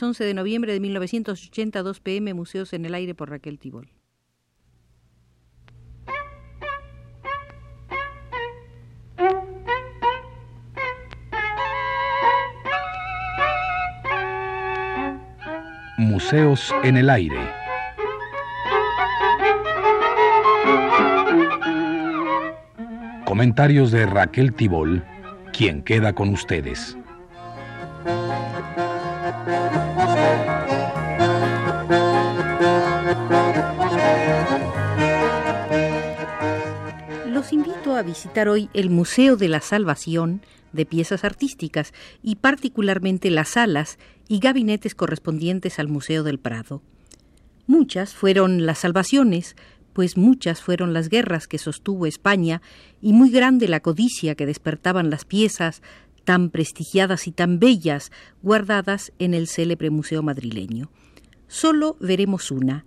11 de noviembre de 1982 pm, Museos en el Aire por Raquel Tibol. Museos en el Aire. Comentarios de Raquel Tibol, quien queda con ustedes. Los invito a visitar hoy el Museo de la Salvación de Piezas Artísticas y particularmente las salas y gabinetes correspondientes al Museo del Prado. Muchas fueron las salvaciones, pues muchas fueron las guerras que sostuvo España y muy grande la codicia que despertaban las piezas tan prestigiadas y tan bellas guardadas en el célebre museo madrileño. Solo veremos una,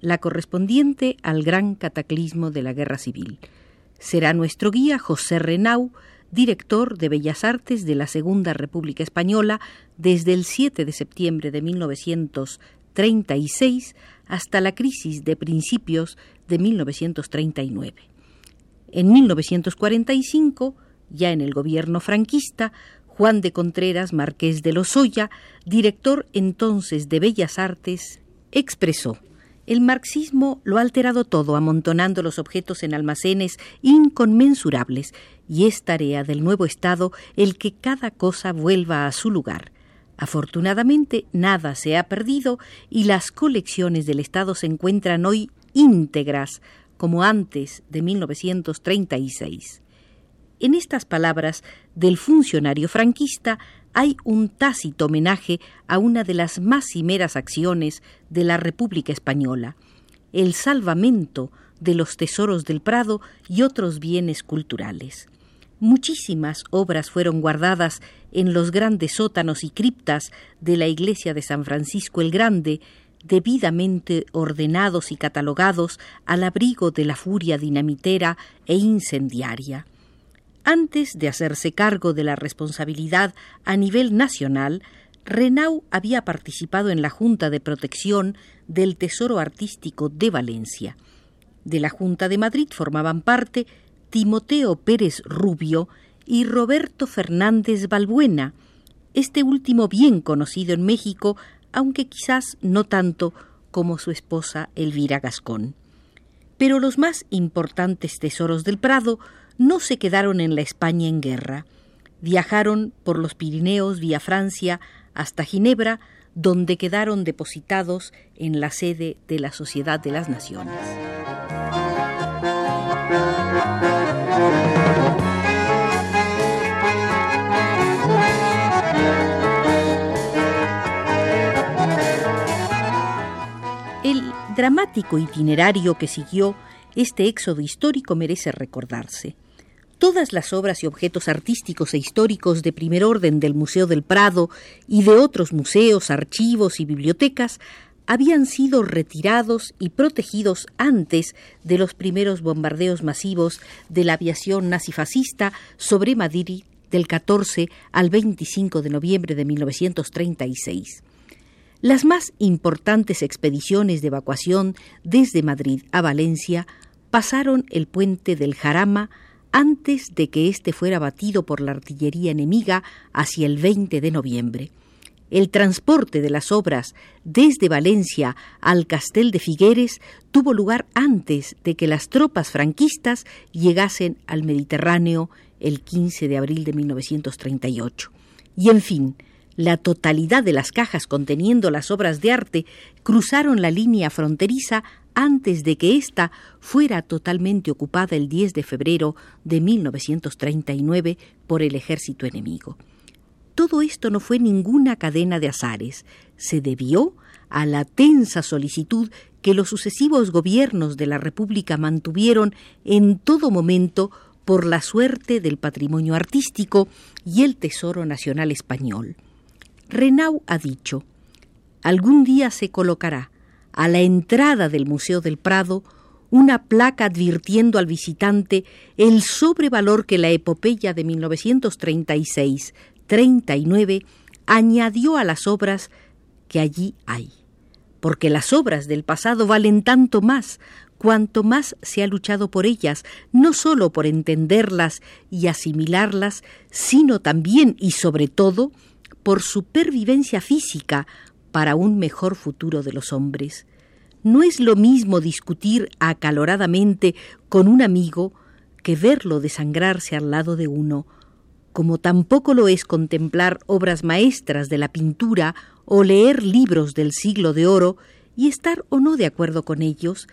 la correspondiente al gran cataclismo de la guerra civil. Será nuestro guía José Renau, director de Bellas Artes de la Segunda República Española desde el 7 de septiembre de 1936 hasta la crisis de principios de 1939. En 1945, ya en el gobierno franquista, Juan de Contreras, marqués de Lozoya, director entonces de Bellas Artes, expresó el marxismo lo ha alterado todo, amontonando los objetos en almacenes inconmensurables, y es tarea del nuevo Estado el que cada cosa vuelva a su lugar. Afortunadamente nada se ha perdido y las colecciones del Estado se encuentran hoy íntegras, como antes de 1936. En estas palabras del funcionario franquista hay un tácito homenaje a una de las más cimeras acciones de la República Española, el salvamento de los tesoros del Prado y otros bienes culturales. Muchísimas obras fueron guardadas en los grandes sótanos y criptas de la iglesia de San Francisco el Grande, debidamente ordenados y catalogados al abrigo de la furia dinamitera e incendiaria. Antes de hacerse cargo de la responsabilidad a nivel nacional, Renau había participado en la Junta de Protección del Tesoro Artístico de Valencia. De la Junta de Madrid formaban parte Timoteo Pérez Rubio y Roberto Fernández Balbuena, este último bien conocido en México, aunque quizás no tanto como su esposa Elvira Gascón. Pero los más importantes tesoros del Prado no se quedaron en la España en guerra. Viajaron por los Pirineos vía Francia hasta Ginebra, donde quedaron depositados en la sede de la Sociedad de las Naciones. El dramático itinerario que siguió este éxodo histórico merece recordarse. Todas las obras y objetos artísticos e históricos de primer orden del Museo del Prado y de otros museos, archivos y bibliotecas habían sido retirados y protegidos antes de los primeros bombardeos masivos de la aviación nazifascista sobre Madrid del 14 al 25 de noviembre de 1936. Las más importantes expediciones de evacuación desde Madrid a Valencia pasaron el puente del Jarama antes de que éste fuera batido por la artillería enemiga hacia el 20 de noviembre. El transporte de las obras desde Valencia al Castel de Figueres tuvo lugar antes de que las tropas franquistas llegasen al Mediterráneo el 15 de abril de 1938. Y en fin, la totalidad de las cajas conteniendo las obras de arte cruzaron la línea fronteriza antes de que ésta fuera totalmente ocupada el 10 de febrero de 1939 por el ejército enemigo. Todo esto no fue ninguna cadena de azares, se debió a la tensa solicitud que los sucesivos gobiernos de la República mantuvieron en todo momento por la suerte del patrimonio artístico y el Tesoro Nacional Español. Renau ha dicho, algún día se colocará a la entrada del Museo del Prado una placa advirtiendo al visitante el sobrevalor que la epopeya de 1936-39 añadió a las obras que allí hay, porque las obras del pasado valen tanto más cuanto más se ha luchado por ellas, no sólo por entenderlas y asimilarlas, sino también y sobre todo por supervivencia física para un mejor futuro de los hombres. No es lo mismo discutir acaloradamente con un amigo que verlo desangrarse al lado de uno, como tampoco lo es contemplar obras maestras de la pintura o leer libros del siglo de oro y estar o no de acuerdo con ellos,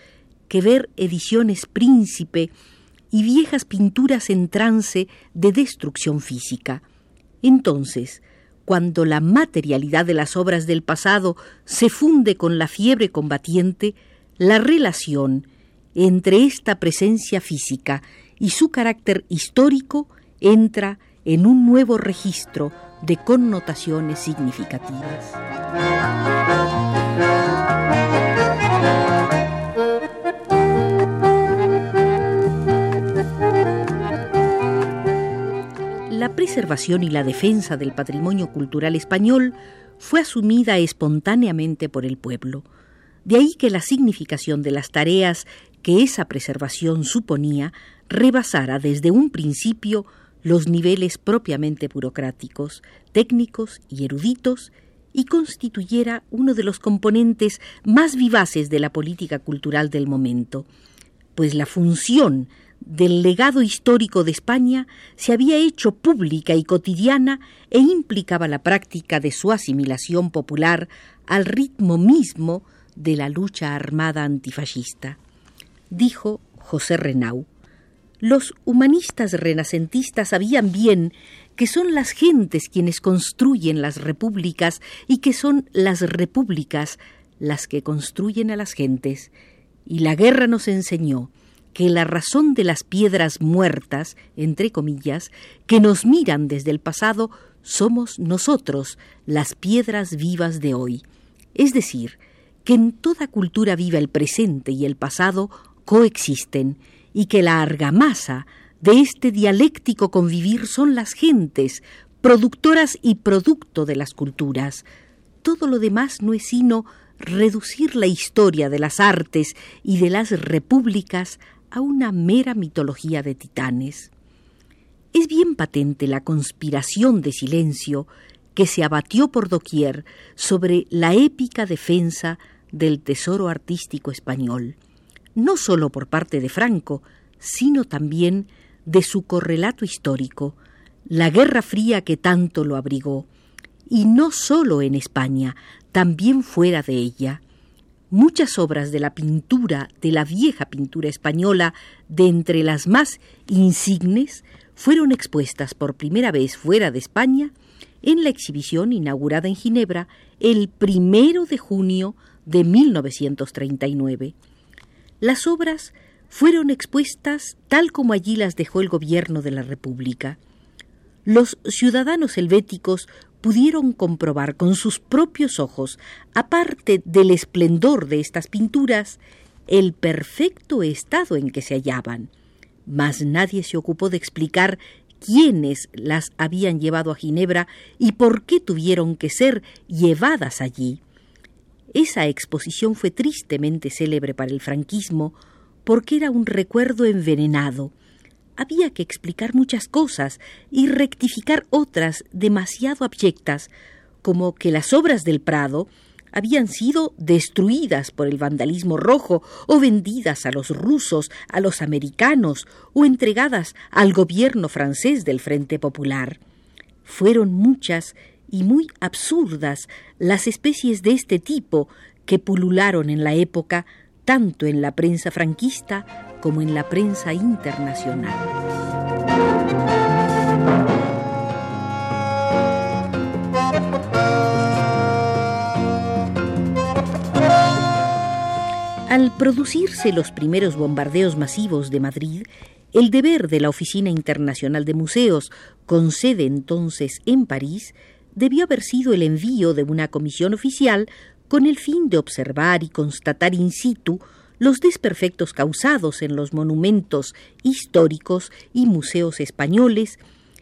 que ver ediciones príncipe y viejas pinturas en trance de destrucción física. Entonces, cuando la materialidad de las obras del pasado se funde con la fiebre combatiente, la relación entre esta presencia física y su carácter histórico entra en un nuevo registro de connotaciones significativas. La preservación y la defensa del patrimonio cultural español fue asumida espontáneamente por el pueblo. De ahí que la significación de las tareas que esa preservación suponía rebasara desde un principio los niveles propiamente burocráticos, técnicos y eruditos, y constituyera uno de los componentes más vivaces de la política cultural del momento, pues la función del legado histórico de España se había hecho pública y cotidiana e implicaba la práctica de su asimilación popular al ritmo mismo de la lucha armada antifascista. Dijo José Renau, los humanistas renacentistas sabían bien que son las gentes quienes construyen las repúblicas y que son las repúblicas las que construyen a las gentes. Y la guerra nos enseñó que la razón de las piedras muertas, entre comillas, que nos miran desde el pasado, somos nosotros, las piedras vivas de hoy. Es decir, que en toda cultura viva el presente y el pasado coexisten, y que la argamasa de este dialéctico convivir son las gentes, productoras y producto de las culturas. Todo lo demás no es sino reducir la historia de las artes y de las repúblicas a una mera mitología de titanes. Es bien patente la conspiración de silencio que se abatió por doquier sobre la épica defensa del tesoro artístico español, no sólo por parte de Franco, sino también de su correlato histórico, la Guerra Fría que tanto lo abrigó, y no sólo en España, también fuera de ella. Muchas obras de la pintura, de la vieja pintura española, de entre las más insignes, fueron expuestas por primera vez fuera de España en la exhibición inaugurada en Ginebra el primero de junio de 1939. Las obras fueron expuestas tal como allí las dejó el gobierno de la República. Los ciudadanos helvéticos pudieron comprobar con sus propios ojos, aparte del esplendor de estas pinturas, el perfecto estado en que se hallaban. Mas nadie se ocupó de explicar quiénes las habían llevado a Ginebra y por qué tuvieron que ser llevadas allí. Esa exposición fue tristemente célebre para el franquismo porque era un recuerdo envenenado, había que explicar muchas cosas y rectificar otras demasiado abyectas, como que las obras del Prado habían sido destruidas por el vandalismo rojo o vendidas a los rusos, a los americanos o entregadas al gobierno francés del Frente Popular. Fueron muchas y muy absurdas las especies de este tipo que pulularon en la época tanto en la prensa franquista como en la prensa internacional. Al producirse los primeros bombardeos masivos de Madrid, el deber de la Oficina Internacional de Museos, con sede entonces en París, debió haber sido el envío de una comisión oficial con el fin de observar y constatar in situ los desperfectos causados en los monumentos históricos y museos españoles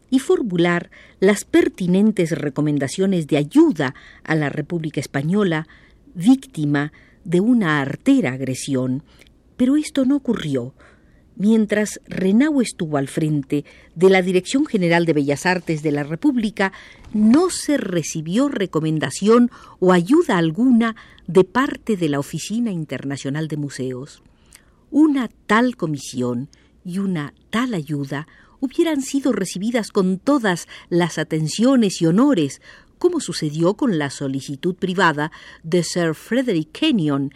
y formular las pertinentes recomendaciones de ayuda a la República Española, víctima de una artera agresión. Pero esto no ocurrió. Mientras Renau estuvo al frente de la Dirección General de Bellas Artes de la República, no se recibió recomendación o ayuda alguna de parte de la Oficina Internacional de Museos. Una tal comisión y una tal ayuda hubieran sido recibidas con todas las atenciones y honores, como sucedió con la solicitud privada de Sir Frederick Kenyon,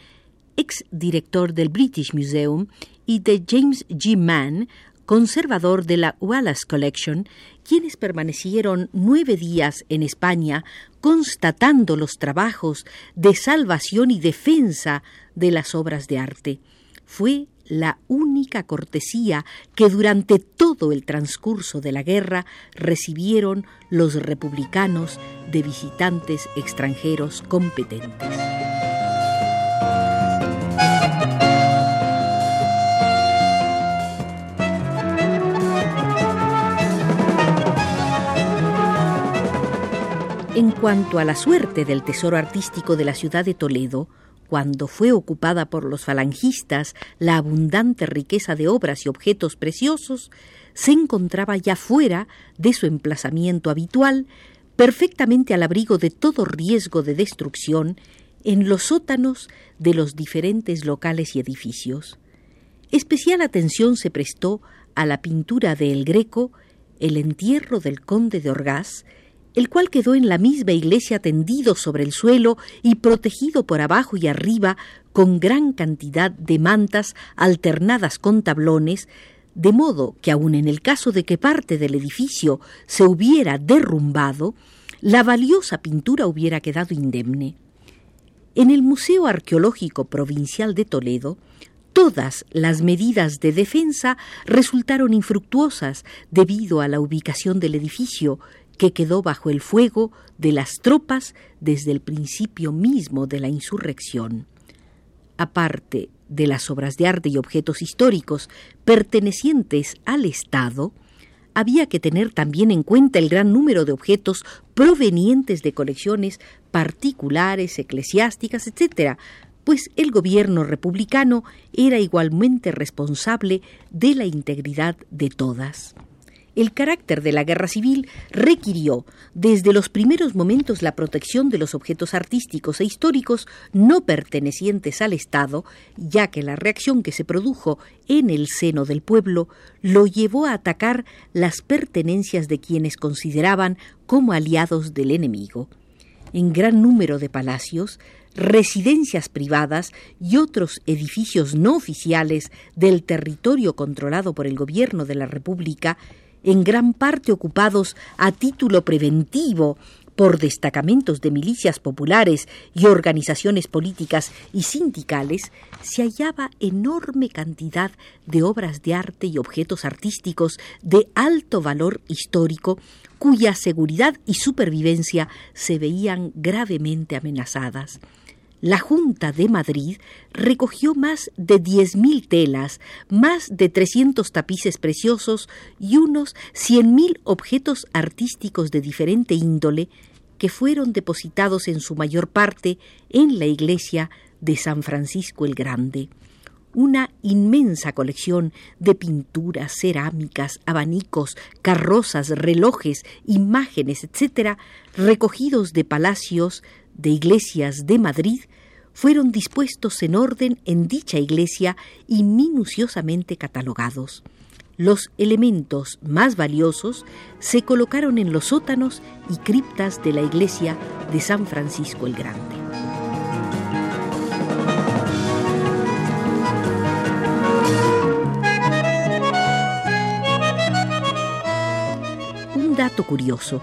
ex director del British Museum, y de James G. Mann, conservador de la Wallace Collection, quienes permanecieron nueve días en España constatando los trabajos de salvación y defensa de las obras de arte. Fue la única cortesía que durante todo el transcurso de la guerra recibieron los republicanos de visitantes extranjeros competentes. En cuanto a la suerte del tesoro artístico de la ciudad de Toledo, cuando fue ocupada por los falangistas, la abundante riqueza de obras y objetos preciosos se encontraba ya fuera de su emplazamiento habitual, perfectamente al abrigo de todo riesgo de destrucción, en los sótanos de los diferentes locales y edificios. Especial atención se prestó a la pintura de El Greco, el entierro del conde de Orgaz, el cual quedó en la misma iglesia tendido sobre el suelo y protegido por abajo y arriba con gran cantidad de mantas alternadas con tablones, de modo que aun en el caso de que parte del edificio se hubiera derrumbado, la valiosa pintura hubiera quedado indemne. En el Museo Arqueológico Provincial de Toledo, todas las medidas de defensa resultaron infructuosas debido a la ubicación del edificio, que quedó bajo el fuego de las tropas desde el principio mismo de la insurrección. Aparte de las obras de arte y objetos históricos pertenecientes al Estado, había que tener también en cuenta el gran número de objetos provenientes de colecciones particulares, eclesiásticas, etc., pues el gobierno republicano era igualmente responsable de la integridad de todas el carácter de la guerra civil requirió desde los primeros momentos la protección de los objetos artísticos e históricos no pertenecientes al Estado, ya que la reacción que se produjo en el seno del pueblo lo llevó a atacar las pertenencias de quienes consideraban como aliados del enemigo. En gran número de palacios, residencias privadas y otros edificios no oficiales del territorio controlado por el gobierno de la República en gran parte ocupados a título preventivo por destacamentos de milicias populares y organizaciones políticas y sindicales, se hallaba enorme cantidad de obras de arte y objetos artísticos de alto valor histórico cuya seguridad y supervivencia se veían gravemente amenazadas la Junta de Madrid recogió más de 10.000 telas, más de 300 tapices preciosos y unos 100.000 objetos artísticos de diferente índole que fueron depositados en su mayor parte en la iglesia de San Francisco el Grande. Una inmensa colección de pinturas, cerámicas, abanicos, carrozas, relojes, imágenes, etc., recogidos de palacios, de iglesias de Madrid fueron dispuestos en orden en dicha iglesia y minuciosamente catalogados. Los elementos más valiosos se colocaron en los sótanos y criptas de la iglesia de San Francisco el Grande. Un dato curioso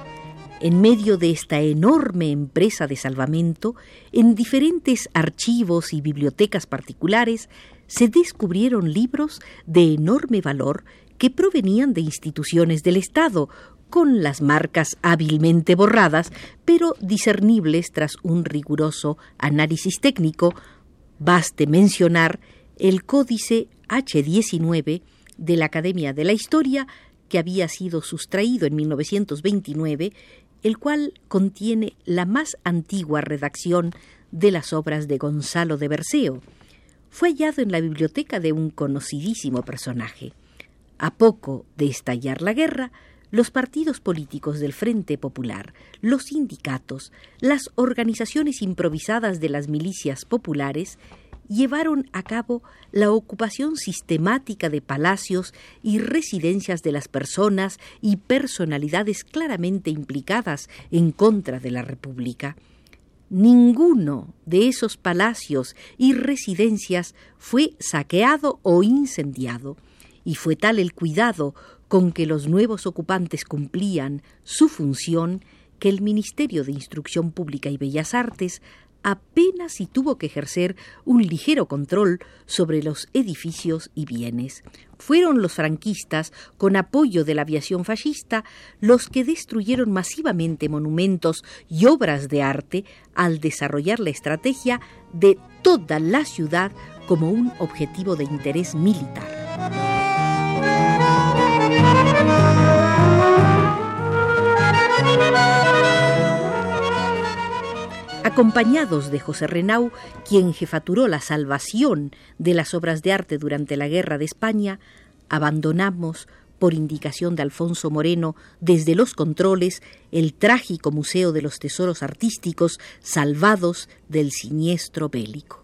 en medio de esta enorme empresa de salvamento, en diferentes archivos y bibliotecas particulares se descubrieron libros de enorme valor que provenían de instituciones del Estado, con las marcas hábilmente borradas, pero discernibles tras un riguroso análisis técnico. Baste mencionar el Códice H19 de la Academia de la Historia, que había sido sustraído en 1929, el cual contiene la más antigua redacción de las obras de Gonzalo de Berceo. Fue hallado en la biblioteca de un conocidísimo personaje. A poco de estallar la guerra, los partidos políticos del Frente Popular, los sindicatos, las organizaciones improvisadas de las milicias populares llevaron a cabo la ocupación sistemática de palacios y residencias de las personas y personalidades claramente implicadas en contra de la República. Ninguno de esos palacios y residencias fue saqueado o incendiado, y fue tal el cuidado con que los nuevos ocupantes cumplían su función que el Ministerio de Instrucción Pública y Bellas Artes apenas si tuvo que ejercer un ligero control sobre los edificios y bienes. Fueron los franquistas, con apoyo de la aviación fascista, los que destruyeron masivamente monumentos y obras de arte al desarrollar la estrategia de toda la ciudad como un objetivo de interés militar. Acompañados de José Renau, quien jefaturó la salvación de las obras de arte durante la Guerra de España, abandonamos, por indicación de Alfonso Moreno, desde los controles, el trágico Museo de los Tesoros Artísticos salvados del siniestro bélico.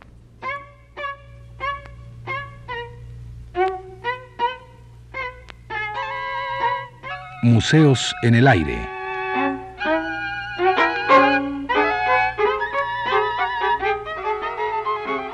Museos en el aire.